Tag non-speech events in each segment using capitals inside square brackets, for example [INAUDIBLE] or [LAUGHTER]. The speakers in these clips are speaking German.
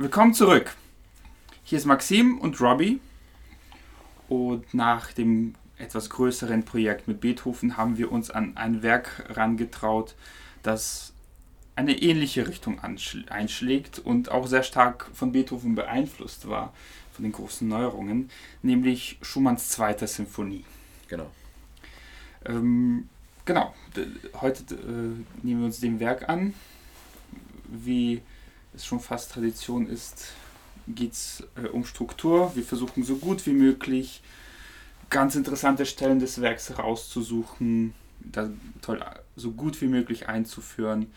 Willkommen zurück. Hier ist Maxim und Robbie. Und nach dem etwas größeren Projekt mit Beethoven haben wir uns an ein Werk herangetraut, das eine ähnliche Richtung einschlägt und auch sehr stark von Beethoven beeinflusst war, von den großen Neuerungen, nämlich Schumanns zweite Sinfonie. Genau. Ähm, genau, heute äh, nehmen wir uns dem Werk an. Wie es schon fast Tradition ist, geht es äh, um Struktur. Wir versuchen so gut wie möglich ganz interessante Stellen des Werks herauszusuchen, da toll, so gut wie möglich einzuführen,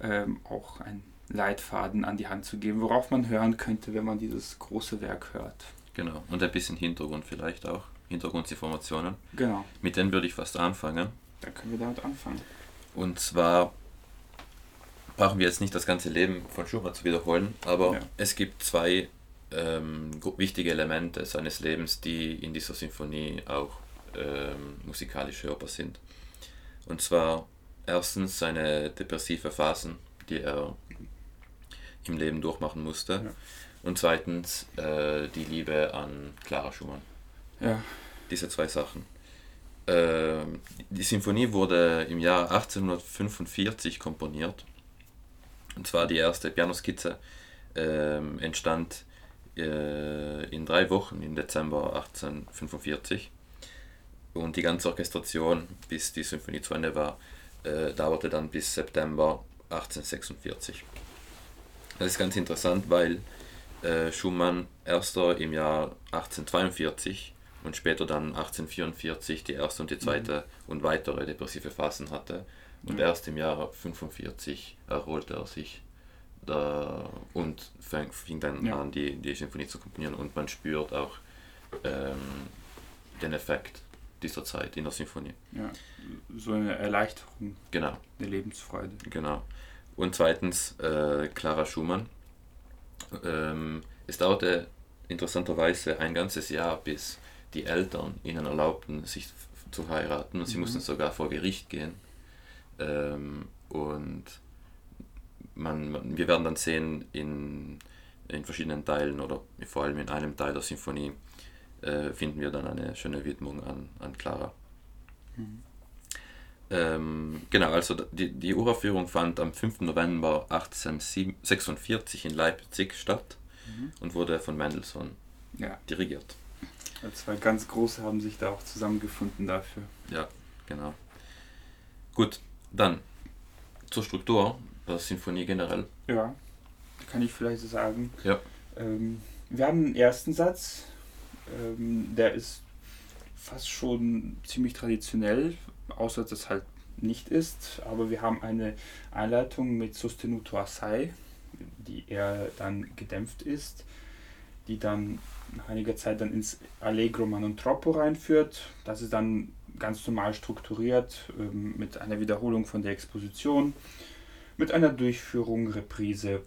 ähm, auch einen Leitfaden an die Hand zu geben, worauf man hören könnte, wenn man dieses große Werk hört. Genau, und ein bisschen Hintergrund vielleicht auch, Hintergrundinformationen. Genau. Mit denen würde ich fast anfangen. Dann können wir damit anfangen. Und zwar brauchen wir jetzt nicht das ganze Leben von Schumann zu wiederholen, aber ja. es gibt zwei ähm, wichtige Elemente seines Lebens, die in dieser Sinfonie auch ähm, musikalisch hörbar sind. Und zwar erstens seine depressive Phasen, die er im Leben durchmachen musste. Ja. Und zweitens äh, die Liebe an Clara Schumann. Ja. Diese zwei Sachen. Äh, die Sinfonie wurde im Jahr 1845 komponiert. Und zwar die erste Pianoskizze äh, entstand äh, in drei Wochen im Dezember 1845. Und die ganze Orchestration, bis die Symphonie zu Ende war, äh, dauerte dann bis September 1846. Das ist ganz interessant, weil äh, Schumann erst im Jahr 1842 und später dann 1844 die erste und die zweite mhm. und weitere depressive Phasen hatte. Und erst im Jahr 1945 erholte er sich da, und fang, fing dann ja. an, die, die Symphonie zu komponieren und man spürt auch ähm, den Effekt dieser Zeit in der Symphonie. Ja, so eine Erleichterung. Genau. Eine Lebensfreude. Genau. Und zweitens äh, Clara Schumann. Ähm, es dauerte interessanterweise ein ganzes Jahr, bis die Eltern ihnen erlaubten, sich zu heiraten. Und sie mhm. mussten sogar vor Gericht gehen. Ähm, und man, man, wir werden dann sehen in, in verschiedenen Teilen oder vor allem in einem Teil der Sinfonie äh, finden wir dann eine schöne Widmung an, an Clara. Mhm. Ähm, genau, also die, die Uraufführung fand am 5. November 1846 in Leipzig statt mhm. und wurde von Mendelssohn ja. dirigiert. Zwei ganz große haben sich da auch zusammengefunden dafür. Ja, genau. Gut, dann zur Struktur der Sinfonie generell. Ja, kann ich vielleicht so sagen. Ja. Ähm, wir haben einen ersten Satz, ähm, der ist fast schon ziemlich traditionell, außer dass es halt nicht ist. Aber wir haben eine Einleitung mit Sostenuto assai, die eher dann gedämpft ist, die dann nach einiger Zeit dann ins Allegro ma non troppo reinführt. Das ist dann ganz normal strukturiert ähm, mit einer Wiederholung von der Exposition mit einer Durchführung, Reprise.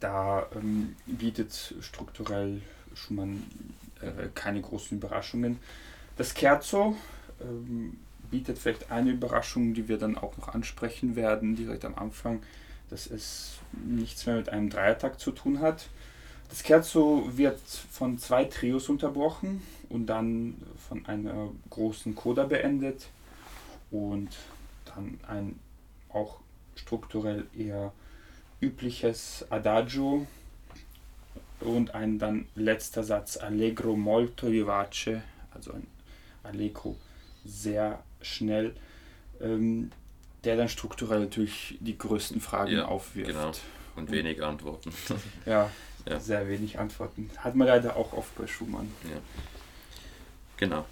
Da ähm, bietet strukturell Schumann äh, keine großen Überraschungen. Das Scherzo ähm, bietet vielleicht eine Überraschung, die wir dann auch noch ansprechen werden, direkt am Anfang, dass es nichts mehr mit einem Dreiertakt zu tun hat. Das Scherzo wird von zwei Trios unterbrochen und dann von einer großen Coda beendet und dann ein auch strukturell eher übliches Adagio und ein dann letzter Satz Allegro molto vivace, also ein Allegro sehr schnell, ähm, der dann strukturell natürlich die größten Fragen ja, aufwirft. Genau. Und wenig Antworten. ja, [LAUGHS] ja, sehr wenig Antworten. Hat man leider auch oft bei Schumann. Ja. Genau.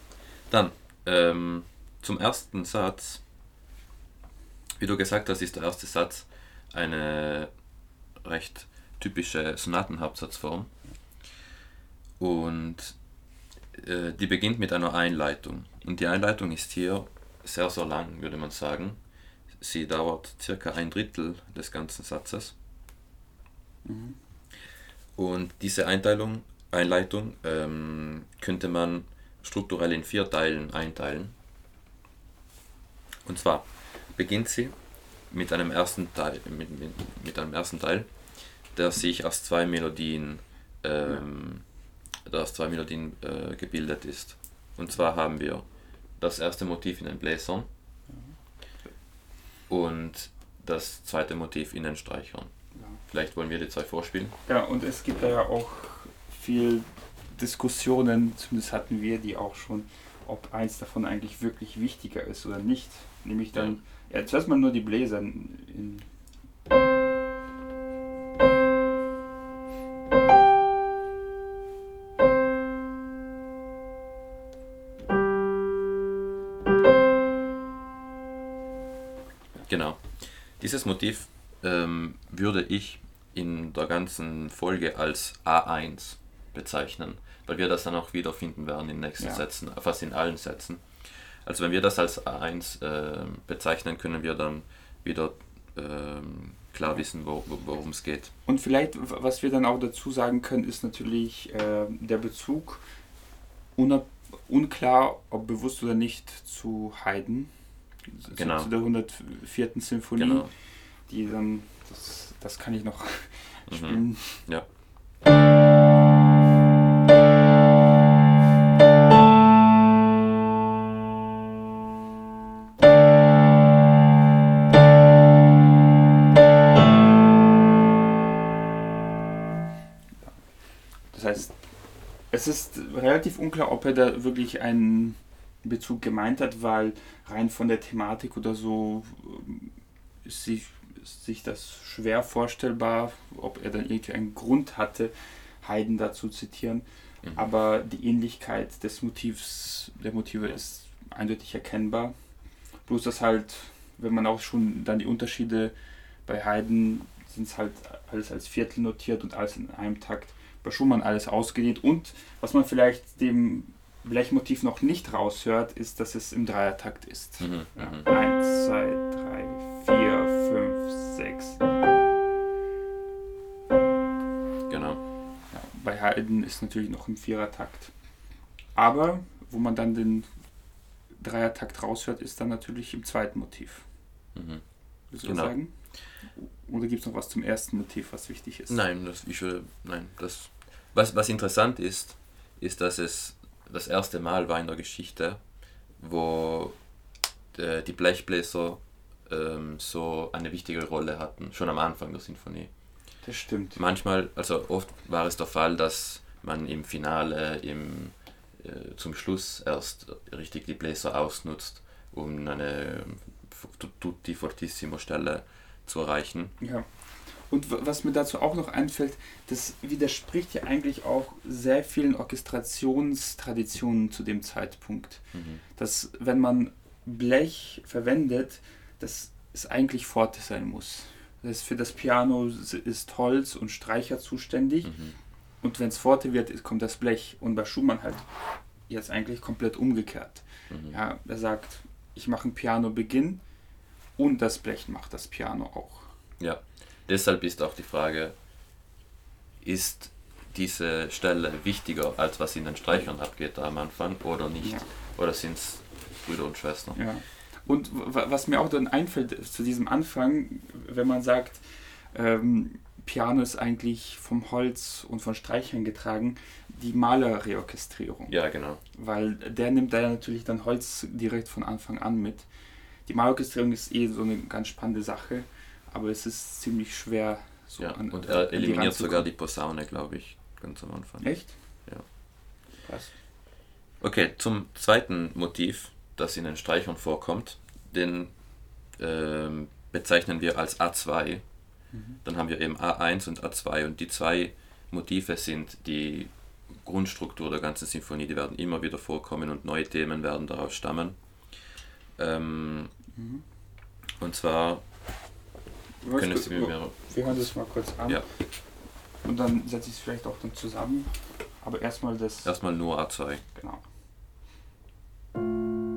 Dann ähm, zum ersten Satz wie du gesagt hast, ist der erste Satz eine recht typische Sonatenhauptsatzform. Und äh, die beginnt mit einer Einleitung. Und die Einleitung ist hier sehr, sehr lang, würde man sagen. Sie dauert circa ein Drittel des ganzen Satzes. Mhm. Und diese Einteilung, Einleitung ähm, könnte man strukturell in vier Teilen einteilen. Und zwar beginnt sie mit einem ersten Teil, mit, mit, mit einem ersten Teil der sich aus zwei Melodien, ähm, der aus zwei Melodien äh, gebildet ist. Und zwar haben wir das erste Motiv in den Bläsern und das zweite Motiv in den Streichern. Ja. Vielleicht wollen wir die zwei vorspielen. Ja, und es gibt da ja auch viel Diskussionen, zumindest hatten wir die auch schon, ob eins davon eigentlich wirklich wichtiger ist oder nicht. Nämlich dann, ja, zuerst mal nur die Bläser in Genau. Dieses Motiv ähm, würde ich in der ganzen Folge als A1 bezeichnen, weil wir das dann auch wiederfinden werden in den nächsten Ja. Sätzen, fast in allen Sätzen. Also wenn wir das als A1 äh, bezeichnen, können wir dann wieder ähm, klar wissen, wo, wo, worum es geht. Und vielleicht, was wir dann auch dazu sagen können, ist natürlich äh, der Bezug, unklar, ob bewusst oder nicht, zu Haydn, zu, Genau. zu der 104. Sinfonie, Genau. Die dann, das, das kann ich noch [LAUGHS] Mhm. spielen. Ja. Das heißt, es ist relativ unklar, ob er da wirklich einen Bezug gemeint hat, weil rein von der Thematik oder so ähm, ist sich, ist sich das schwer vorstellbar, ob er dann irgendwie einen Grund hatte, Haydn da zu zitieren. Mhm. Aber die Ähnlichkeit des Motivs, der Motive ist eindeutig erkennbar. Bloß dass halt, wenn man auch schon dann die Unterschiede bei Haydn sind es halt alles als Viertel notiert und alles in einem Takt. Bei Schumann alles ausgedehnt. Und was man vielleicht dem Blechmotiv noch nicht raushört, ist, dass es im Dreiertakt ist. Mhm. Ja. Mhm. Eins, zwei, drei, 6. Genau. Ja, bei Haydn ist natürlich noch im Vierertakt. Aber wo man dann den Dreiertakt raushört, ist dann natürlich im zweiten Motiv. Mhm. Willst du genau. sagen? Oder gibt es noch was zum ersten Motiv, was wichtig ist? Nein, das, ich würde, nein, das, was, was interessant ist, ist, dass es das erste Mal war in der Geschichte, wo die Blechbläser ähm, so eine wichtige Rolle hatten, schon am Anfang der Sinfonie. Das stimmt. Manchmal, also oft war es der Fall, dass man im Finale, im, äh, zum Schluss erst richtig die Bläser ausnutzt, um eine tutti fortissimo Stelle zu erreichen. Ja. Und was mir dazu auch noch einfällt, das widerspricht ja eigentlich auch sehr vielen Orchestrationstraditionen zu dem Zeitpunkt. Mhm. Dass wenn man Blech verwendet, dass es eigentlich Forte sein muss. Das heißt, für das Piano ist Holz und Streicher zuständig Mhm. und wenn es Forte wird, kommt das Blech. Und bei Schumann halt jetzt eigentlich komplett umgekehrt. Mhm. Ja, er sagt, ich mache einen Piano-Beginn und das Blech macht das Piano auch. Ja, deshalb ist auch die Frage, ist diese Stelle wichtiger, als was in den Streichern abgeht da am Anfang oder nicht? Ja. Oder sind es Brüder und Schwestern? Ja. Und was mir auch dann einfällt zu diesem Anfang, wenn man sagt, ähm, Piano ist eigentlich vom Holz und von Streichern getragen, die Malerreorchestrierung. Ja, genau. Weil der nimmt da natürlich dann Holz direkt von Anfang an mit. Die Malerorchestrierung ist eh so eine ganz spannende Sache, aber es ist ziemlich schwer so Ja. an Und er die eliminiert ranzukommen. sogar die Posaune, glaube ich, ganz am Anfang. Echt? Ja. Krass. Okay, zum zweiten Motiv, das in den Streichern vorkommt, den ähm, bezeichnen wir als A2. Mhm. Dann haben wir eben A1 und A2 und die zwei Motive sind die Grundstruktur der ganzen Sinfonie, die werden immer wieder vorkommen und neue Themen werden daraus stammen. Ähm, Mhm. und zwar können Sie mir Wir hören das mal kurz an. Ja. Und dann setze ich es vielleicht auch dann zusammen. Aber erstmal das. erstmal nur A2. Genau. Genau.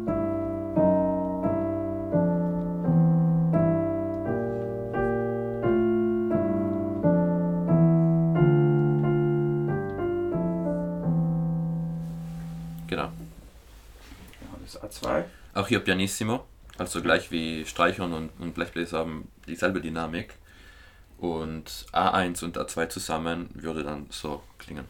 Genau das A2. Auch hier Pianissimo, also gleich wie Streichern und, und Blechbläser haben dieselbe Dynamik. Und A1 und A2 zusammen würde dann so klingen.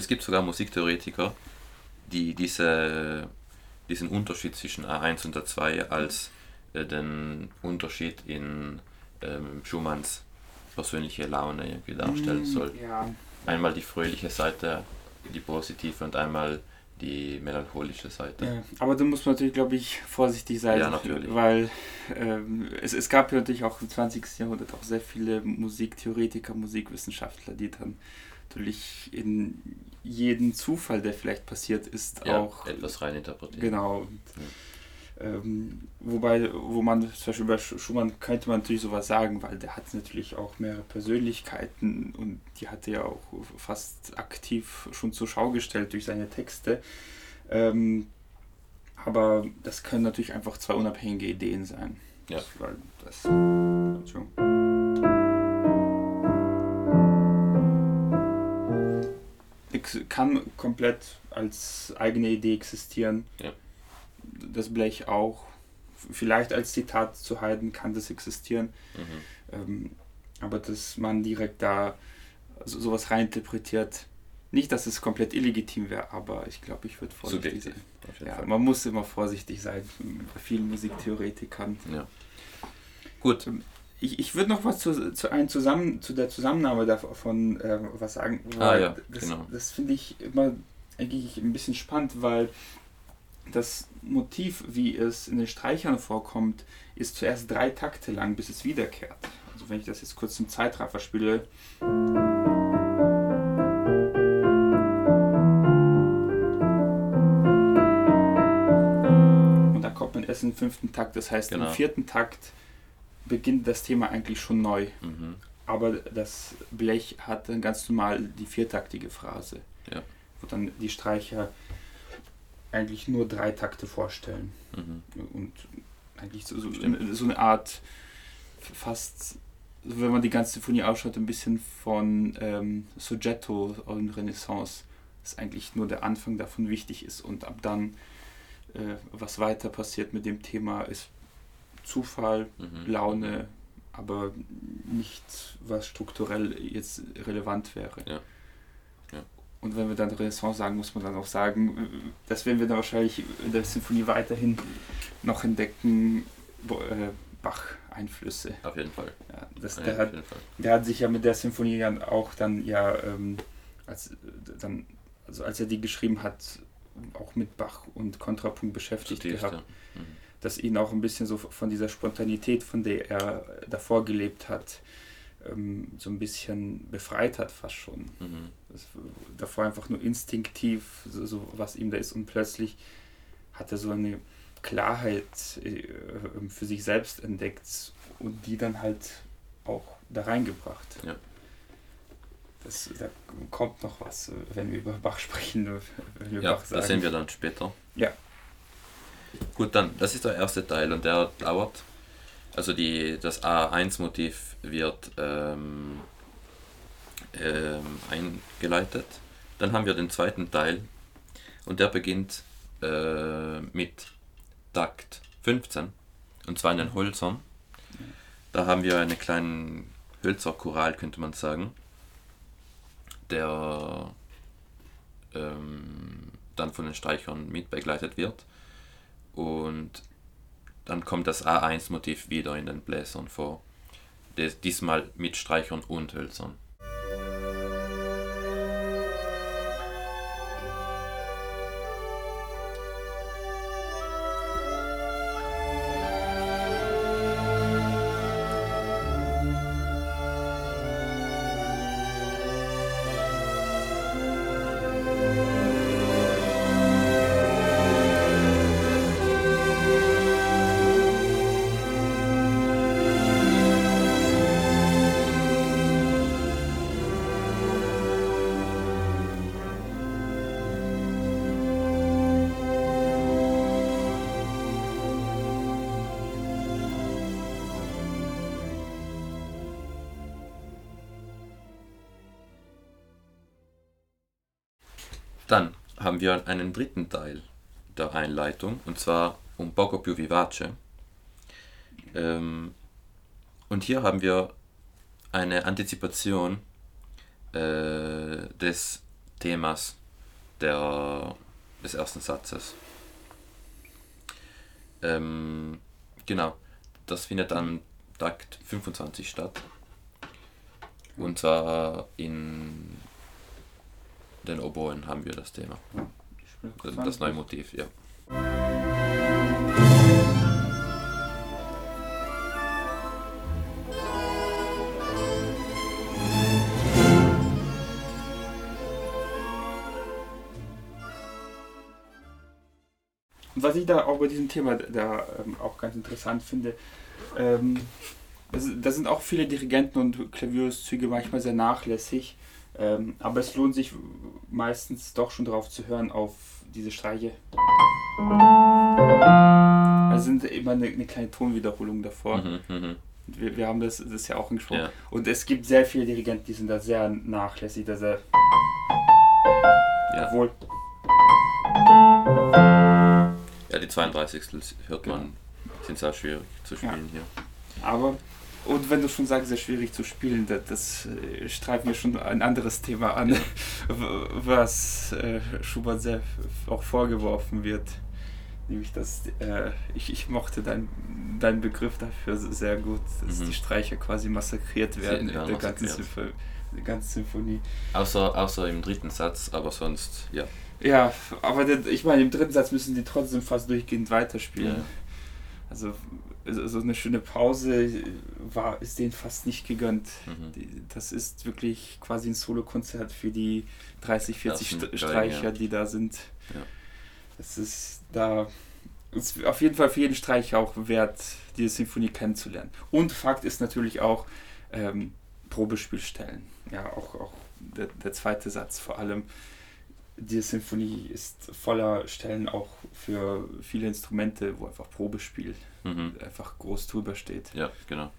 Es gibt sogar Musiktheoretiker, die diese, diesen Unterschied zwischen A1 und A2 als äh, den Unterschied in ähm, Schumanns persönliche Laune irgendwie darstellen soll. Ja, Einmal die fröhliche Seite, die positive und einmal die melancholische Seite. Ja, aber da muss man natürlich, glaube ich, vorsichtig sein. Ja, natürlich. Weil ähm, es, es gab ja natürlich auch im 20. Jahrhundert auch sehr viele Musiktheoretiker, Musikwissenschaftler, die dann natürlich in jeden Zufall, der vielleicht passiert ist, Ja, auch etwas reininterpretieren. Genau. Und, ähm, wobei, wo man zum Beispiel bei Sch- Schumann könnte man natürlich sowas sagen, weil der hat natürlich auch mehrere Persönlichkeiten und die hat er ja auch fast aktiv schon zur Schau gestellt durch seine Texte. Ähm, aber das können natürlich einfach zwei unabhängige Ideen sein. Ja. Das, weil das, Entschuldigung. Kann komplett als eigene Idee existieren. Ja. Das Blech auch. Vielleicht als Zitat zu Haydn kann das existieren. Mhm. Ähm, aber dass man direkt da so, sowas reininterpretiert. Nicht, dass es komplett illegitim wäre, aber ich glaube, ich würde vorsichtig Subjektiv. sein. Ja, Fall. man muss immer vorsichtig sein bei vielen Musiktheoretikern. Ja. Gut, Ich, ich würde noch was zu, zu, ein zusammen, zu der Zusammennahme davon äh, was sagen. Ah, ja, das, genau. das finde ich immer eigentlich ein bisschen spannend, weil das Motiv, wie es in den Streichern vorkommt, ist zuerst drei Takte lang, bis es wiederkehrt. Also wenn ich das jetzt kurz im Zeitraffer spiele. Und da kommt man erst im fünften Takt. Das heißt, Genau. im vierten Takt beginnt das Thema eigentlich schon neu. mhm. Aber das Blech hat dann ganz normal die viertaktige Phrase. Ja. Wo dann die Streicher eigentlich nur drei Takte vorstellen. Mhm. Und eigentlich so, so, so eine Art fast, wenn man die ganze Sinfonie ausschaut, ein bisschen von ähm, Soggetto und Renaissance. Dass eigentlich nur der Anfang davon wichtig ist und ab dann, äh, was weiter passiert mit dem Thema, ist Zufall, Mhm. Laune, aber nicht, was strukturell jetzt relevant wäre. Ja. Ja. Und wenn wir dann Renaissance sagen, muss man dann auch sagen, das werden wir dann wahrscheinlich in der Sinfonie weiterhin noch entdecken, äh, Bach-Einflüsse. Auf jeden Fall. Ja, das, der, auf hat, jeden Fall. der hat sich ja mit der Sinfonie dann auch dann ja, ähm, als, dann, also als er die geschrieben hat, auch mit Bach und Kontrapunkt beschäftigt Zutiefst, gehabt ja. Das ihn auch ein bisschen so von dieser Spontanität, von der er davor gelebt hat, ähm, so ein bisschen befreit hat fast schon. Mhm. Das, davor einfach nur instinktiv, so, so was ihm da ist und plötzlich hat er so eine Klarheit äh, für sich selbst entdeckt und die dann halt auch da reingebracht. Ja. Das, da kommt noch was, äh, wenn wir über Bach sprechen, [LAUGHS] wenn wir Ja, Bach das sehen wir dann später. Ja. Gut, dann, das ist der erste Teil und der dauert. Also die, das A1-Motiv wird ähm, ähm, eingeleitet. Dann haben wir den zweiten Teil und der beginnt äh, mit Takt 15 und zwar in den Hölzern. Da haben wir einen kleinen Hölzerchoral, könnte man sagen, der ähm, dann von den Streichern mit begleitet wird. Und dann kommt das A1-Motiv wieder in den Bläsern vor. Diesmal mit Streichern und Hölzern. Wir einen dritten Teil der Einleitung und zwar un poco più vivace. Ähm, und hier haben wir eine Antizipation äh, des Themas der, des ersten Satzes. Ähm, genau, das findet an Takt 25 statt. Und zwar in den Oboen haben wir das Thema. Das, neue Motiv, ja. Was ich da auch bei diesem Thema da ähm, auch ganz interessant finde, ähm, da sind auch viele Dirigenten und Klavierzüge manchmal sehr nachlässig, ähm, aber es lohnt sich meistens doch schon darauf zu hören, auf diese Streiche. Also sind immer eine, eine kleine Tonwiederholung davor. Mhm, mhm. Wir, wir haben das, das ja auch angesprochen. Ja. Und es gibt sehr viele Dirigenten, die sind da sehr nachlässig, da sehr. Ja. Obwohl. ja, die 32. hört man, sind sehr schwierig zu spielen hier. Aber, und wenn du schon sagst, sehr schwierig zu spielen, das, das äh, streifen wir schon ein anderes Thema an, was äh, Schubert sehr auch vorgeworfen wird. Nämlich, dass äh, ich, ich mochte deinen dein Begriff dafür sehr gut, dass Mhm. die Streicher quasi massakriert werden in der ganzen, der ganzen Symphonie. Außer, außer im dritten Satz, aber sonst, ja. Ja, aber ich meine, im dritten Satz müssen die trotzdem fast durchgehend weiterspielen. Ja. Also so eine schöne Pause war ist denen fast nicht gegönnt. Mhm. Das ist wirklich quasi ein Solokonzert für die 30, 40 Ersten St Streicher, ja. die da sind. Ja. Es ist da ist auf jeden Fall für jeden Streicher auch wert, diese Sinfonie kennenzulernen. Und Fakt ist natürlich auch ähm, Probespielstellen. Ja, auch, auch der, der zweite Satz vor allem. Die Sinfonie ist voller Stellen auch für viele Instrumente, wo einfach Probespiel Mhm. einfach groß drüber steht. Ja, genau.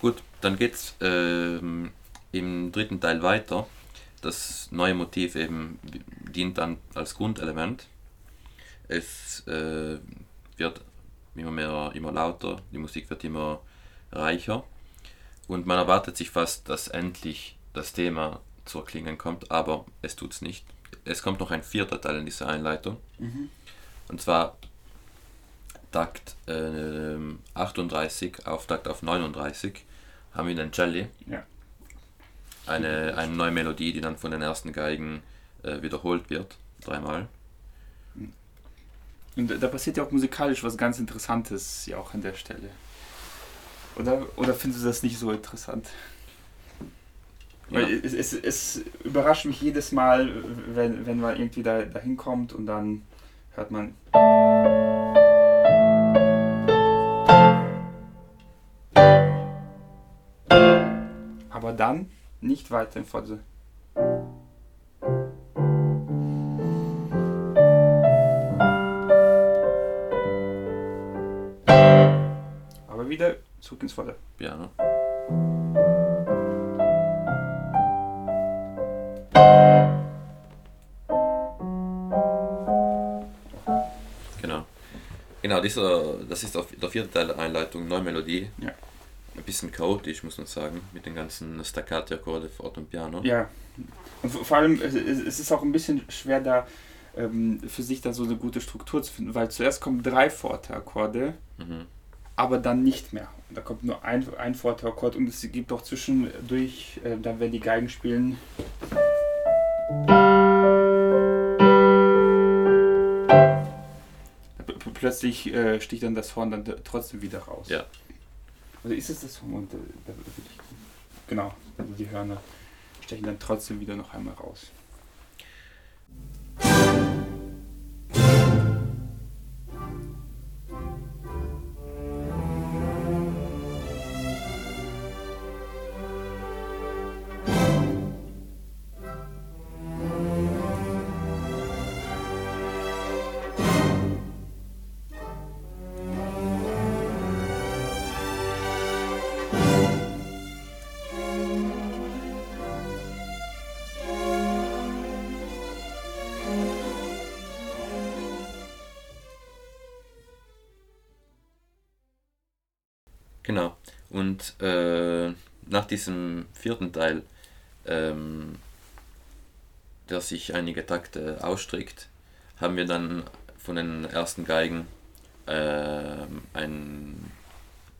Gut, dann geht's ähm, im dritten Teil weiter. Das neue Motiv eben dient dann als Grundelement. Es äh, wird immer mehr, immer lauter, die Musik wird immer reicher und man erwartet sich fast, dass endlich das Thema zur Klingen kommt, aber es tut's nicht. Es kommt noch ein vierter Teil in dieser Einleitung. Und zwar Takt ähm, 38 auf Takt auf 39 haben wir den Celli. Ja. Eine, eine neue Melodie, die dann von den ersten Geigen äh, wiederholt wird. Dreimal. Und da passiert ja auch musikalisch was ganz Interessantes ja auch an der Stelle. Oder, oder findest du das nicht so interessant? Ja. Es, es, es überrascht mich jedes Mal, wenn, wenn man irgendwie da, da hinkommt und dann hört man. Aber dann nicht weiter in Forte. Aber wieder zurück ins Volle. Piano. Dieser, das ist auf der vierte Teil der Einleitung, neue Melodie. Ja. Ein bisschen chaotisch, muss man sagen, mit den ganzen Staccati-Akkorde Fort und Piano. Ja, und vor allem es- ist auch ein bisschen schwer da ähm, für sich da so eine gute Struktur zu finden, weil zuerst kommen drei Forte-Akkorde, Mhm. aber dann nicht mehr. Da kommt nur ein, ein Forte-Akkord und es gibt auch zwischendurch, äh, dann wenn die Geigen spielen. Plötzlich äh, sticht dann das Horn dann trotzdem wieder raus. Ja. Also ist es das Horn und äh, genau, also die Hörner stechen dann trotzdem wieder noch einmal raus. Genau. Und äh, nach diesem vierten Teil, ähm, der sich einige Takte ausstreckt, haben wir dann von den ersten Geigen äh, ein,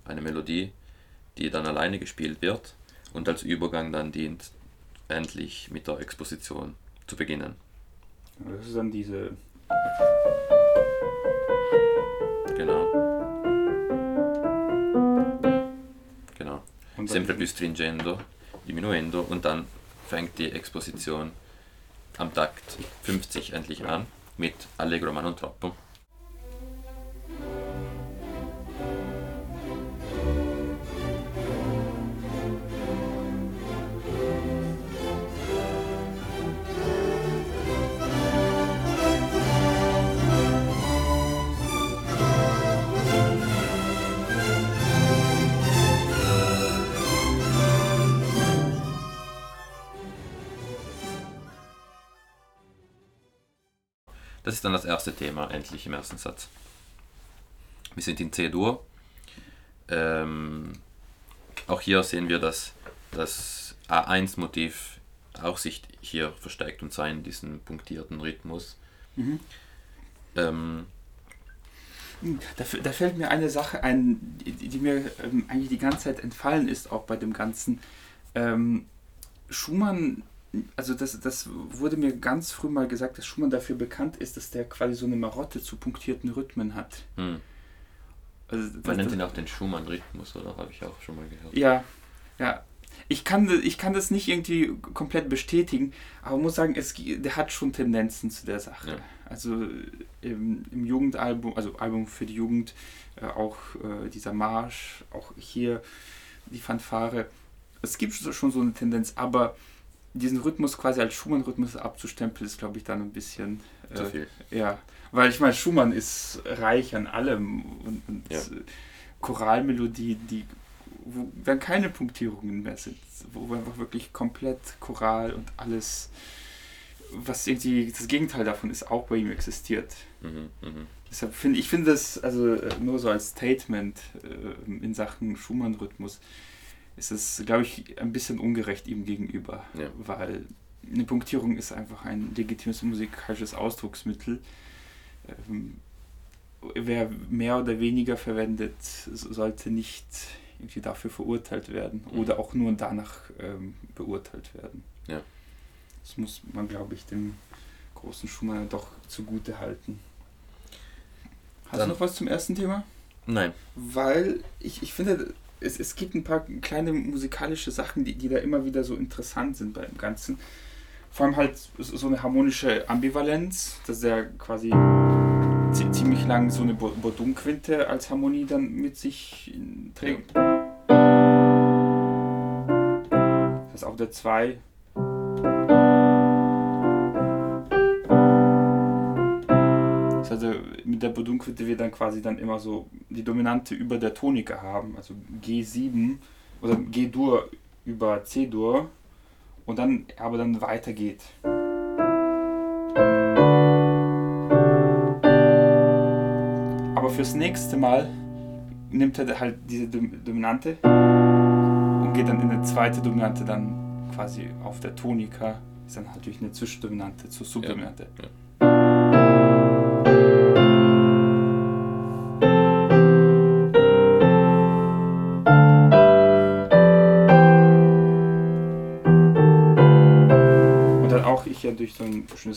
eine Melodie, die dann alleine gespielt wird und als Übergang dann dient, endlich mit der Exposition zu beginnen. Das ist dann diese. Genau. Sempre più stringendo, diminuendo und dann fängt die Exposition am Takt 50 endlich an mit Allegro ma non troppo. Das ist dann das erste Thema, endlich im ersten Satz. Wir sind in C-Dur. Ähm, auch hier sehen wir, dass das A1-Motiv auch sich hier verstärkt und zwar in diesem punktierten Rhythmus. Mhm. Ähm, Da, da fällt mir eine Sache ein, die, die mir ähm, eigentlich die ganze Zeit entfallen ist, auch bei dem Ganzen. Ähm, Schumann, also das, das wurde mir ganz früh mal gesagt, dass Schumann dafür bekannt ist, dass der quasi so eine Marotte zu punktierten Rhythmen hat. hm. Also Man nennt ihn auch den Schumann-Rhythmus, oder? Habe ich auch schon mal gehört. Ja, ja. Ich kann, ich kann das nicht irgendwie komplett bestätigen, aber muss sagen, es, der hat schon Tendenzen zu der Sache. Ja. Also im, im Jugendalbum, also Album für die Jugend, äh, auch äh, dieser Marsch, auch hier die Fanfare. Es gibt schon so eine Tendenz, aber diesen Rhythmus quasi als Schumann-Rhythmus abzustempeln, ist, glaube ich, dann ein bisschen. Zu äh, viel. ja, weil ich meine, Schumann ist reich an allem und, und Ja. äh, Choralmelodie, die wo dann keine Punktierungen mehr sind, wo einfach wirklich komplett Choral und alles, was irgendwie das Gegenteil davon ist, auch bei ihm existiert. Mhm, mhm. Deshalb finde ich finde das also äh, nur so als Statement äh, in Sachen Schumann-Rhythmus ist es, glaube ich, ein bisschen ungerecht ihm gegenüber, Ja. weil eine Punktierung ist einfach ein legitimes musikalisches Ausdrucksmittel. Ähm, wer mehr oder weniger verwendet, so- sollte nicht irgendwie dafür verurteilt werden Mhm. oder auch nur danach ähm, beurteilt werden. Ja. Das muss man, glaube ich, dem großen Schumann doch zugute halten. Hast Dann- du noch was zum ersten Thema? Nein. Weil ich, ich finde, es, es gibt ein paar kleine musikalische Sachen, die, die da immer wieder so interessant sind beim Ganzen. Vor allem halt so eine harmonische Ambivalenz, dass er quasi zi- ziemlich lang so eine Bo- Bodum-Quinte als Harmonie dann mit sich trägt. Das ist auf der 2. mit der Bodum-Quinte wir dann quasi dann immer so die Dominante über der Tonika haben, also G7 oder G-Dur über C-Dur und dann aber dann weitergeht. Aber fürs nächste Mal nimmt er halt diese Dom- Dominante und geht dann in eine zweite Dominante dann quasi auf der Tonika. Ist dann natürlich eine Zwischendominante zur Subdominante. Und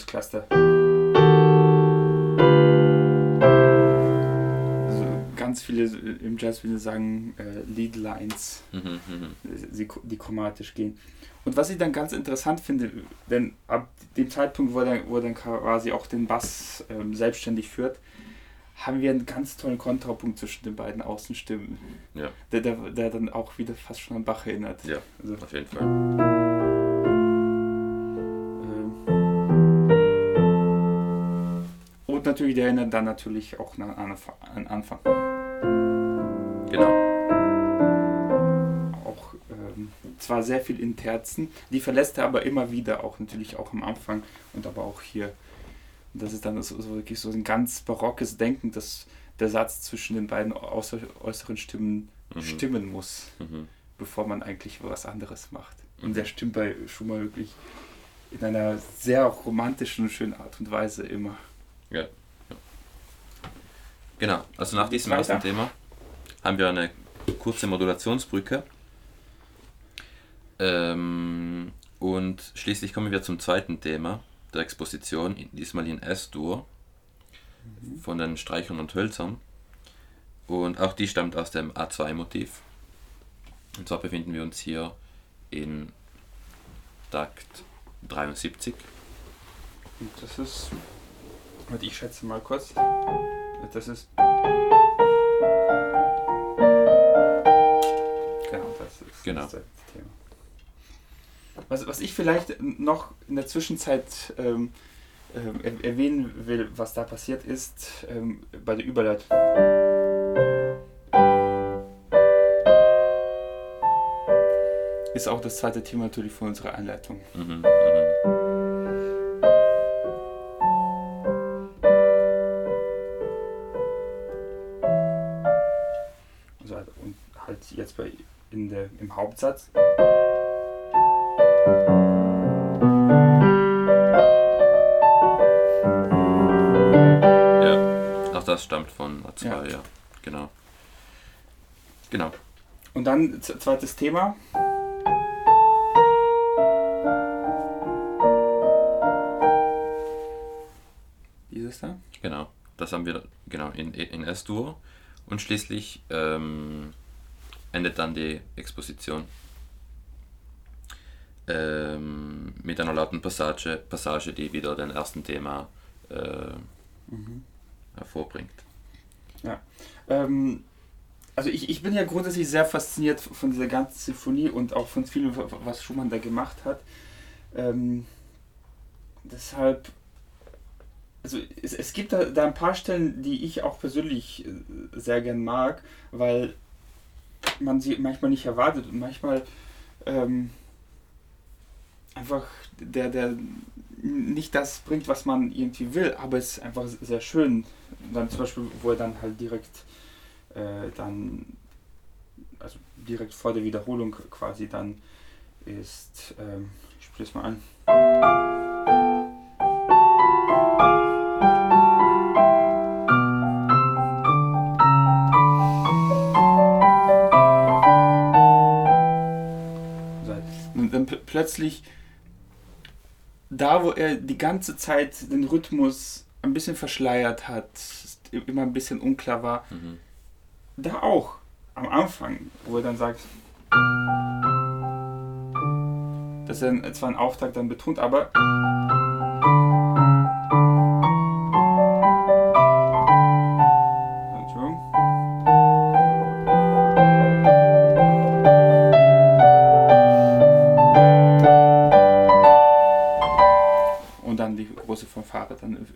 schönes Cluster. Also ganz viele im Jazz würde ich sagen äh, Lead Lines, Mhm, mhm. die, die chromatisch gehen. Und was ich dann ganz interessant finde, denn ab dem Zeitpunkt, wo er, dann- wo er dann quasi auch den Bass ähm, selbstständig führt, haben wir einen ganz tollen Kontrapunkt zwischen den beiden Außenstimmen, Ja. der, der, der dann auch wieder fast schon an Bach erinnert. Ja. Also, Auf jeden Fall. Natürlich, der erinnert dann natürlich auch an, an Anfang. Genau. Auch ähm, zwar sehr viel in Terzen, die verlässt er aber immer wieder, auch natürlich auch am Anfang und aber auch hier. Und das ist dann so, so wirklich so ein ganz barockes Denken, dass der Satz zwischen den beiden äußer, äußeren Stimmen mhm. stimmen muss, mhm. bevor man eigentlich was anderes macht. Und mhm. der stimmt bei Schumann wirklich in einer sehr romantischen und schönen Art und Weise immer. Ja. Genau, also nach diesem ersten Thema haben wir eine kurze Modulationsbrücke. Ähm, und schließlich kommen wir zum zweiten Thema der Exposition, diesmal in S-Dur, von den Streichern und Hölzern. Und auch die stammt aus dem A2-Motiv. Und zwar befinden wir uns hier in Takt 73. Und das ist, warte, ich schätze mal kurz, das ist. Genau, das ist genau. das Thema. Was, was ich vielleicht noch in der Zwischenzeit ähm, äh, erwähnen will, was da passiert ist, ähm, bei der Überleitung. Ist auch das zweite Thema natürlich von unserer Einleitung. Mhm, mhm. Jetzt bei in der, im Hauptsatz. Ja, auch das stammt von A2, ja. ja. Genau. Genau. Und dann zweites Thema. Dieses da? Genau. Das haben wir genau in, in S-Dur. Und schließlich ähm, endet dann die Exposition ähm, mit einer lauten Passage, Passage, die wieder den ersten Thema äh, mhm. hervorbringt. Ja. Ähm, also ich, ich bin ja grundsätzlich sehr fasziniert von dieser ganzen Sinfonie und auch von vielem, was Schumann da gemacht hat. Ähm, deshalb, also es, es gibt da, da ein paar Stellen, die ich auch persönlich äh, sehr gern mag, weil man sie manchmal nicht erwartet und manchmal ähm, einfach der, der nicht das bringt, was man irgendwie will, aber es ist einfach sehr schön. Dann zum Beispiel, wo er dann halt direkt äh, dann, also direkt vor der Wiederholung quasi dann ist, ähm, ich spiele es mal an. Plötzlich da, wo er die ganze Zeit den Rhythmus ein bisschen verschleiert hat, immer ein bisschen unklar war, mhm. da auch am Anfang, wo er dann sagt, dass er zwar einen Auftakt dann betont, aber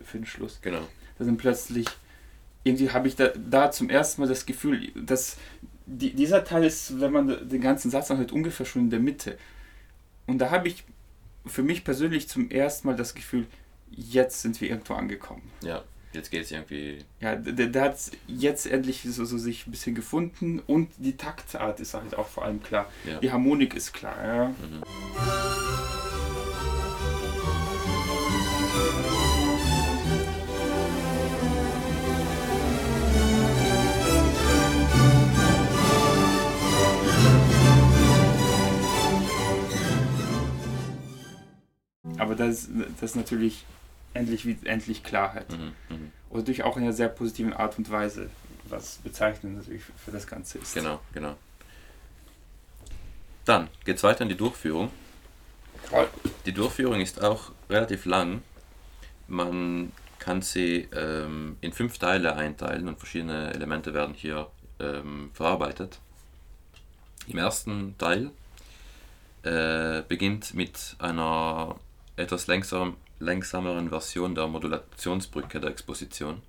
Für den Schluss. Genau. Da sind plötzlich, irgendwie habe ich da, da zum ersten Mal das Gefühl, dass die, dieser Teil ist, wenn man den ganzen Satz anhört, ungefähr schon in der Mitte. Und da habe ich für mich persönlich zum ersten Mal das Gefühl, jetzt sind wir irgendwo angekommen. Ja, jetzt geht es irgendwie. Ja, der, der hat jetzt endlich so, so, sich ein bisschen gefunden und die Taktart ist halt auch vor allem klar. Ja. Die Harmonik ist klar. Ja. Mhm. Aber das, das ist natürlich endlich, endlich Klarheit. Mhm, mh. Und natürlich auch in einer sehr positiven Art und Weise, was bezeichnend natürlich für das Ganze ist. Genau, genau. Dann geht es weiter in die Durchführung. Die Durchführung ist auch relativ lang. Man kann sie ähm, in fünf Teile einteilen und verschiedene Elemente werden hier ähm, verarbeitet. Im ersten Teil äh, beginnt mit einer etwas längsam, längsameren Version der Modulationsbrücke der Exposition.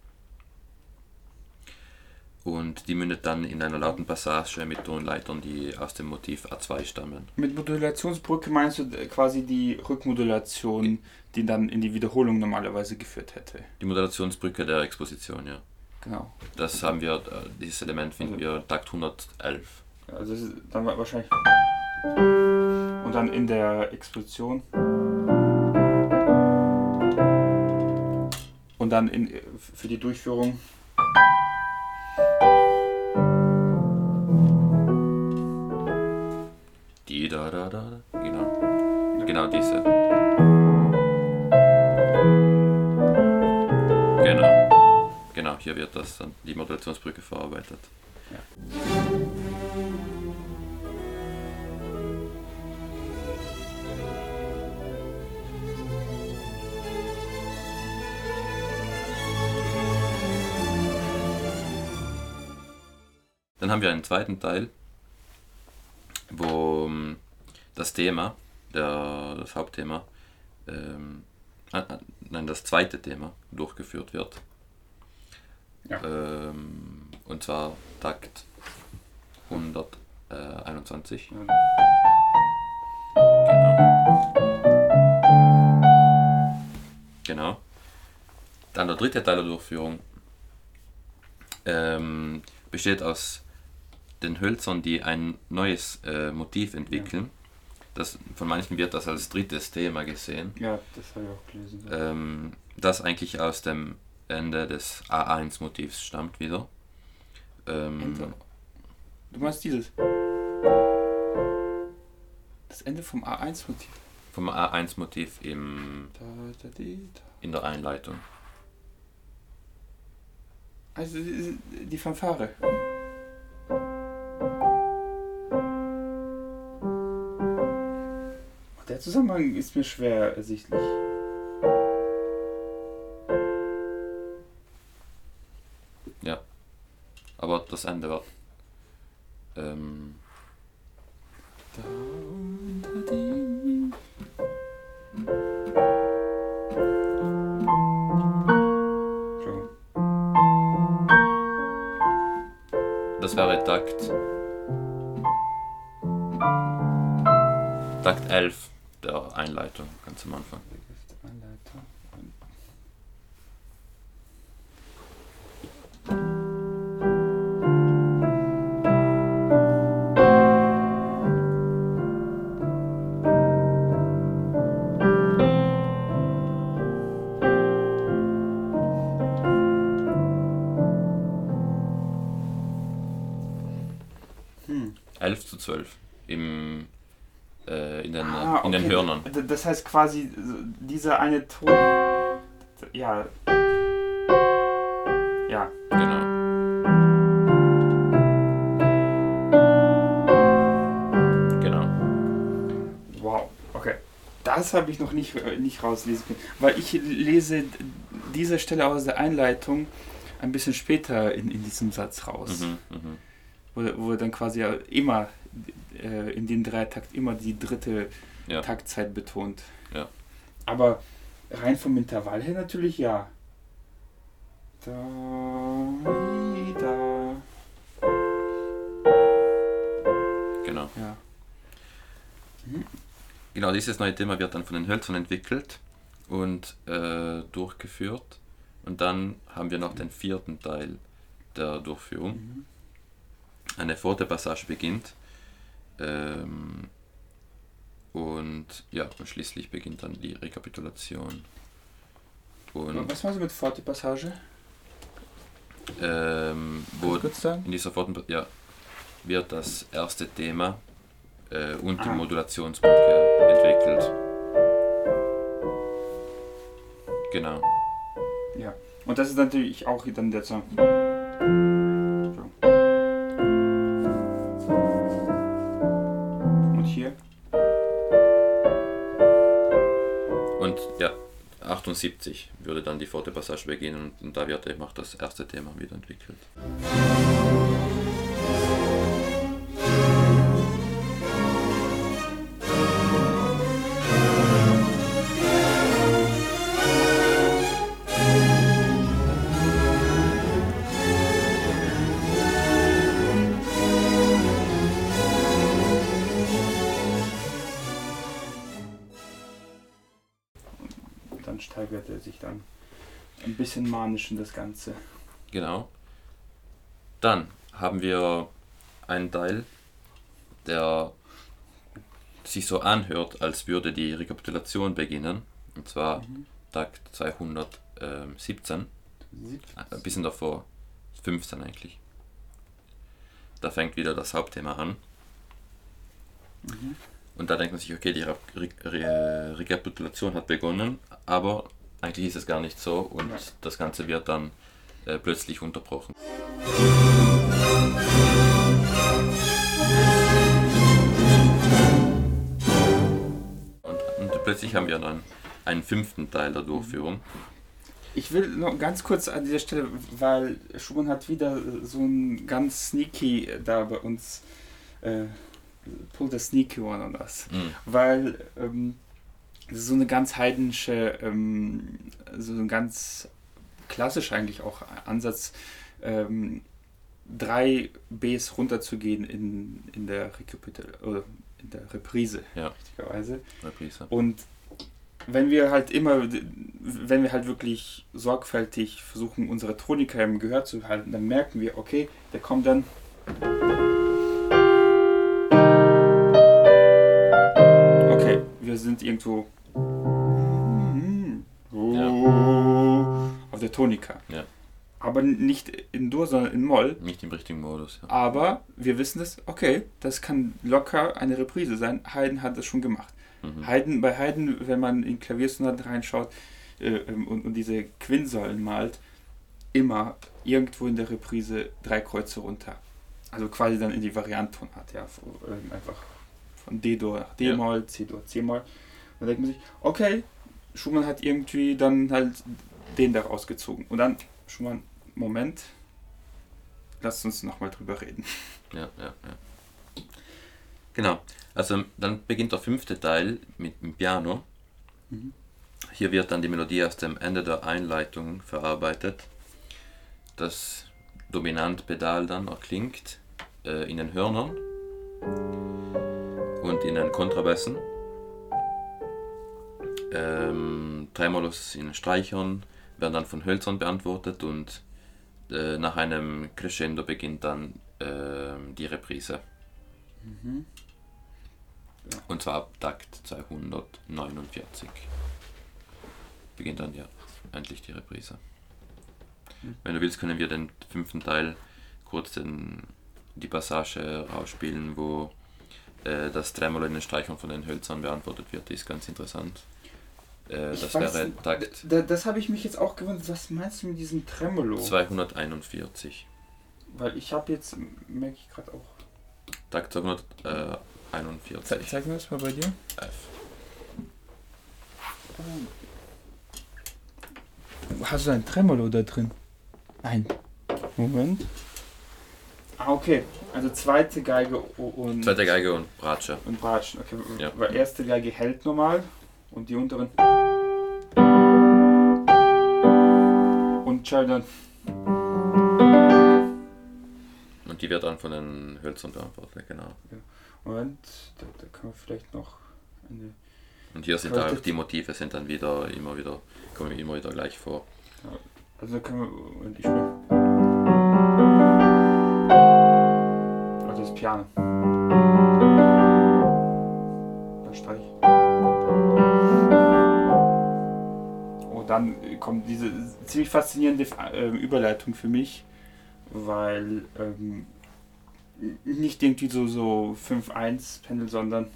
Und die mündet dann in einer lauten Passage mit Tonleitern, die aus dem Motiv A2 stammen. Mit Modulationsbrücke meinst du quasi die Rückmodulation, die dann in die Wiederholung normalerweise geführt hätte? Die Modulationsbrücke der Exposition, ja. Genau. Das haben wir, äh, dieses Element finden wir Takt 111. Also das ist dann wa- wahrscheinlich. Und dann in der Explosion. Und dann in, für die Durchführung. Die da da da da. Genau. Genau diese. Genau. Genau, hier wird das dann die Modulationsbrücke verarbeitet. Dann haben wir einen zweiten Teil, wo ähm, das Thema, der, das Hauptthema, ähm, äh, äh, nein, das zweite Thema durchgeführt wird. Ja. Ähm, und zwar Takt 121. Ja. Genau. Genau. Dann der dritte Teil der Durchführung ähm, besteht aus den Hölzern, die ein neues äh, Motiv entwickeln. Das, von manchen wird das als drittes Thema gesehen, Ja, das habe ich auch gelesen. ähm, das eigentlich aus dem Ende des A1-Motivs stammt wieder. Ähm. Du meinst dieses? Das Ende vom A1-Motiv. vom A1-Motiv im, Da, da, die, da. in der Einleitung. Also die Fanfare. Zusammenhang ist mir schwer ersichtlich. Aber das Ende wird. Ähm, Da unter. Entschuldigung. das wäre Takt. Takt 11 der Einleitung, ganz am Anfang. Hm. 11 zu 12 im, äh, in, den, Ah, in den. Hörnern. Das heißt quasi, dieser eine Ton. Ja. Ja. Genau. Genau. Wow. Okay. Das habe ich noch nicht, äh, nicht rauslesen können. Weil ich lese diese Stelle aus der Einleitung ein bisschen später in, in diesem Satz raus. Mhm, mhm. Wo, wo dann quasi immer äh, in dem Dreitakt immer die dritte Ja. Taktzeit betont. Ja. Aber rein vom Intervall her natürlich ja. Da, da. Genau. Ja. Genau, dieses neue Thema wird dann von den Hölzern entwickelt und äh, durchgeführt. Und dann haben wir noch den vierten Teil der Durchführung. Mhm. Eine Forte-Passage beginnt. Ähm, und ja, und schließlich beginnt dann die Rekapitulation. Und Was meinst du mit Forte Passage? ähm, wo in dieser Forten ja, wird das erste Thema äh, und die Ah. Modulationsbrücke entwickelt. Genau. Ja. Und das ist natürlich auch dann der Song. 78 würde dann die Forte Passage beginnen und, da wird eben auch das erste Thema wieder entwickelt. In das Ganze. Genau. Dann haben wir einen Teil, der sich so anhört, als würde die Rekapitulation beginnen. Und zwar Takt 217. Ein bisschen davor, 15 eigentlich. Da fängt wieder das Hauptthema an. Und da denkt man sich, okay, die Re Re Rekapitulation hat begonnen, aber eigentlich ist es gar nicht so und Ja. das Ganze wird dann äh, plötzlich unterbrochen. Und, und plötzlich haben wir dann einen fünften Teil der Durchführung. Ich will noch ganz kurz an dieser Stelle, weil Schumann hat wieder so ein ganz sneaky da bei uns, äh, pull the sneaky one on us. Mhm. Weil ähm, das ist so eine ganz heidnische, ähm, so ein ganz klassisch eigentlich auch Ansatz, ähm, drei Bs runterzugehen in, in der Rekapitul oder in der Reprise, Ja. richtigerweise. Reprise. Und wenn wir halt immer, wenn wir halt wirklich sorgfältig versuchen, unsere Tonika im Gehör zu halten, dann merken wir, okay, der kommt dann. Okay, wir sind irgendwo auf der Tonika. Ja. Aber nicht in Dur, sondern in Moll. Nicht im richtigen Modus. Ja. Aber wir wissen es, okay, das kann locker eine Reprise sein. Haydn hat das schon gemacht. Mhm. Haydn, bei Haydn, wenn man in Klaviersonaten reinschaut äh, ähm, und, und diese Quinsäulen malt, immer irgendwo in der Reprise drei Kreuze runter. Also quasi dann in die Variantonart, ja. Ähm, einfach von D-Dur nach D-Moll, C-Dur, C-Moll. Dann denkt man sich, okay, Schumann hat irgendwie dann halt den da rausgezogen. Und dann, Schumann, Moment, lasst uns nochmal drüber reden. Ja, ja, ja. Genau. Also dann beginnt der fünfte Teil mit dem Piano. Mhm. Hier wird dann die Melodie aus dem Ende der Einleitung verarbeitet. Das Dominantpedal dann erklingt äh, in den Hörnern und in den Kontrabässen. Ähm, Tremolos in den Streichern werden dann von Hölzern beantwortet und äh, nach einem Crescendo beginnt dann ähm, die Reprise. Und zwar ab Takt 249 beginnt dann ja endlich die Reprise. Wenn du willst, können wir den fünften Teil kurz den, die Passage ausspielen, wo äh, das Tremolo in den Streichern von den Hölzern beantwortet wird. Die ist ganz interessant. Äh, das weiß wäre Takt Da, das habe ich mich jetzt auch gewundert. Was meinst du mit diesem Tremolo? 241. Weil ich habe jetzt, merke ich gerade auch. Takt 241. Ze zeig mir das mal bei dir. F. Hast du ein Tremolo da drin? Nein. Moment. Ah, okay. Also zweite Geige und, Zweite Geige und Bratsche. und Bratschen. Okay. Ja. Weil erste Geige hält normal und die unteren. Und dann. Und die wird dann von den Hölzern beantwortet, genau. Moment, da, da kann man vielleicht noch eine. Und hier sind auch die Motive sind dann wieder immer wieder, kommen immer wieder gleich vor. Also da können wir. Moment, ich spiele. Also das Piano. Dann streich. Dann kommt diese ziemlich faszinierende äh, Überleitung für mich, weil ähm, nicht irgendwie so, so 5-1 Pendel, sondern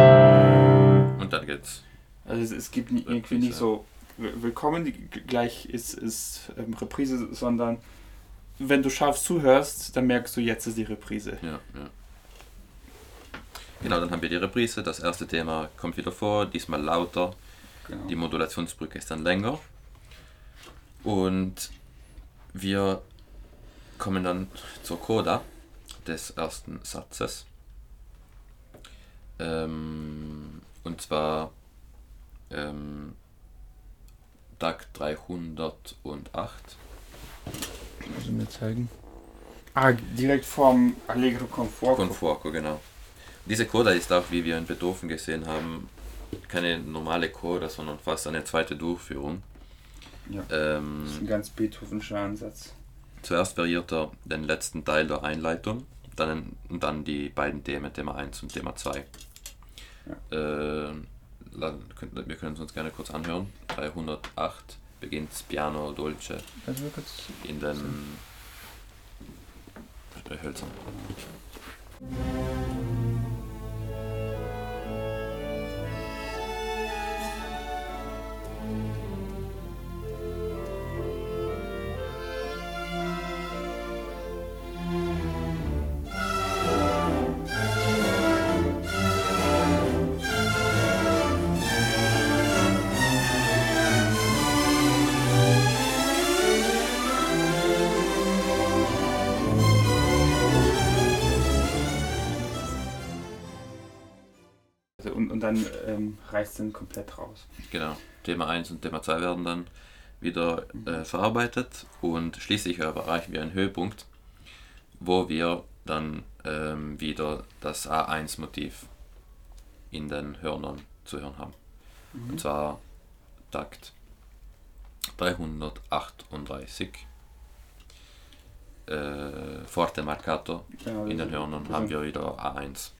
Und dann geht's. Also es, es gibt irgendwie nicht so "Wi- willkommen, gleich ist, ist ähm, Reprise, sondern wenn du scharf zuhörst, dann merkst du, jetzt ist die Reprise. Ja, ja. Genau, dann haben wir die Reprise. Das erste Thema kommt wieder vor, diesmal lauter. Genau. Die Modulationsbrücke ist dann länger. Und wir kommen dann zur Coda des ersten Satzes. Ähm, und zwar ähm, Takt 308. Ich mir zeigen. Ah, direkt vorm Allegro con fuoco. Con fuoco, genau. Diese Coda ist auch, wie wir in Beethoven gesehen haben, keine normale Coda, sondern fast eine zweite Durchführung. Ja. Ähm, Das ist ein ganz Beethovenscher Ansatz. Zuerst variiert er den letzten Teil der Einleitung, dann, und dann die beiden Themen, Thema 1 und Thema 2. Äh, la- könnt- wir können es uns gerne kurz anhören. 308 beginnt Piano Dolce in den Hölzern. Reißt dann komplett raus. Genau. Thema 1 und Thema 2 werden dann wieder äh, verarbeitet und schließlich erreichen wir einen Höhepunkt, wo wir dann ähm, wieder das A1-Motiv in den Hörnern zu hören haben. Mhm. Und zwar Takt 338. Äh, Forte Marcato Genau, in den Hörnern haben wir wieder A1.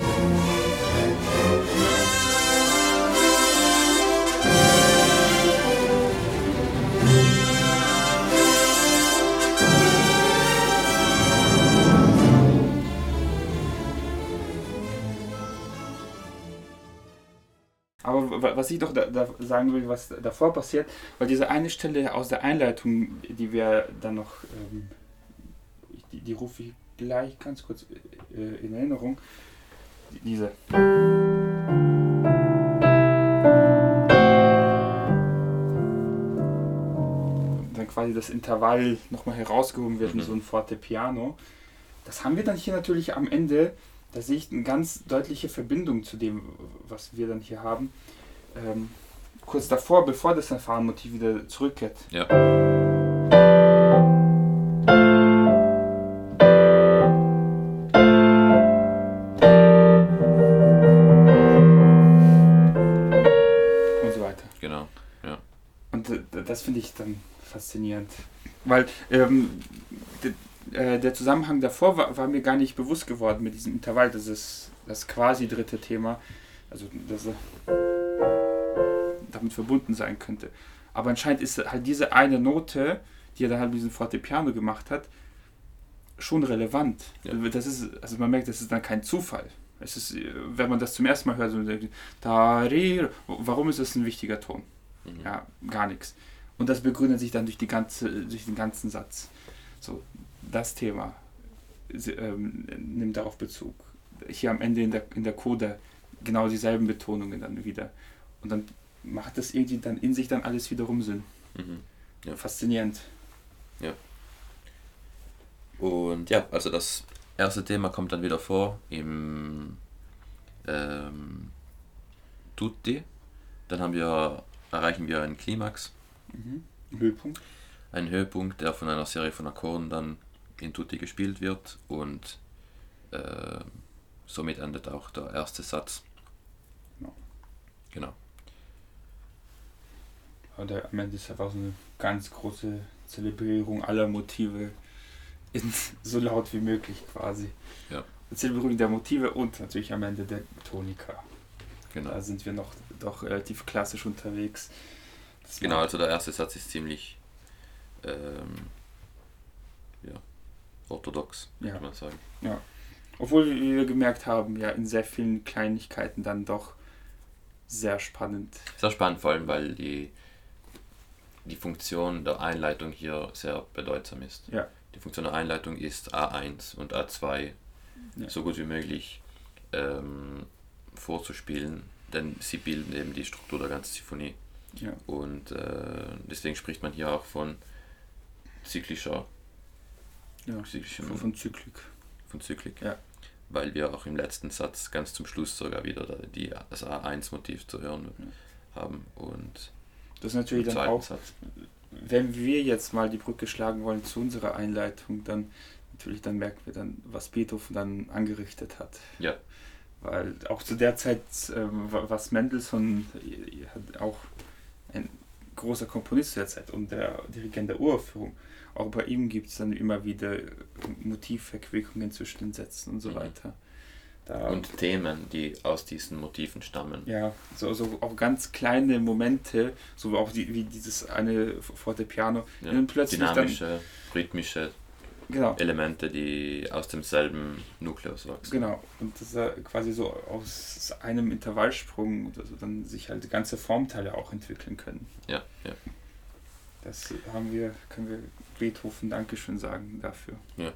Was ich doch da, da sagen will, was davor passiert, weil diese eine Stelle aus der Einleitung, die wir dann noch, ähm, die, die rufe ich gleich ganz kurz äh, in Erinnerung, Die- diese. Dann quasi das Intervall nochmal herausgehoben wird in Mhm. so ein Fortepiano. Das haben wir dann hier natürlich am Ende da sehe ich eine ganz deutliche Verbindung zu dem, was wir dann hier haben. Ähm, kurz davor, bevor das Fanfarenmotiv wieder zurückkehrt. Ja. Und so weiter. Genau. Und äh, das finde ich dann faszinierend. Weil ähm, äh, der Zusammenhang davor war, war mir gar nicht bewusst geworden mit diesem Intervall. Das ist das quasi dritte Thema. Also, dass er damit verbunden sein könnte. Aber anscheinend ist halt diese eine Note, die er dann halt mit diesem Fortepiano gemacht hat, schon relevant. Ja. Das ist, also man merkt, das ist dann kein Zufall. Es ist, wenn man das zum ersten Mal hört, so da, re, warum ist das ein wichtiger Ton? Mhm. Ja, gar nichts. Und das begründet sich dann durch, die ganze, durch den ganzen Satz. So, das Thema sie, ähm, nimmt darauf Bezug. Hier am Ende in der, in der Coda genau dieselben Betonungen dann wieder. Und dann macht das irgendwie dann in sich dann alles wiederum Sinn. Mhm. Ja. Faszinierend. Und ja, also das erste Thema kommt dann wieder vor im ähm, Tutti. Dann haben wir, erreichen wir einen Klimax, Mhm. Höhepunkt. einen Höhepunkt, der von einer Serie von Akkorden dann in Tutti gespielt wird und äh, somit endet auch der erste Satz. Genau. Genau. Der, am Ende ist einfach so eine ganz große Zelebrierung aller Motive in, [LAUGHS] so laut wie möglich quasi. Ja. Zelebrierung der Motive und natürlich am Ende der Tonika. Genau. Da sind wir noch doch relativ klassisch unterwegs. Das Genau, also der erste Satz ist ziemlich ähm, ja, orthodox, Ja. kann man sagen. Obwohl, wie wir gemerkt haben, ja, in sehr vielen Kleinigkeiten dann doch sehr spannend. Sehr spannend, vor allem weil die, die Funktion der Einleitung hier sehr bedeutsam ist. Ja. Die Funktion der Einleitung ist A1 und A2 Ja. so gut wie möglich ähm, vorzuspielen, denn sie bilden eben die Struktur der ganzen Sinfonie. Ja. Und äh, deswegen spricht man hier auch von zyklischer, Ja. Von, von Zyklik. von Zyklik. Ja. Weil wir auch im letzten Satz ganz zum Schluss sogar wieder die, das A1-Motiv zu hören haben. Und Das ist natürlich dann auch, wenn wir jetzt mal die Brücke schlagen wollen zu unserer Einleitung, dann natürlich dann merken wir dann, was Beethoven dann angerichtet hat. Ja. Weil auch zu der Zeit, ähm, was Mendelssohn äh, hat auch ein großer Komponist zu der Zeit und der Dirigent der Uraufführung. Auch bei ihm gibt es dann immer wieder Motivverquickungen zwischen den Sätzen und so mhm. weiter. Da, und Themen, die aus diesen Motiven stammen. Ja, so, so auch ganz kleine Momente, so auch die, wie dieses eine Fortepiano, ja, plötzlich dynamische, dann, rhythmische genau. Elemente, die aus demselben Nukleus wachsen. Genau, und dass er quasi so aus einem Intervallsprung also dann sich halt ganze Formteile auch entwickeln können. Ja, ja. Das haben wir, können wir Beethoven Dankeschön sagen dafür. Ja.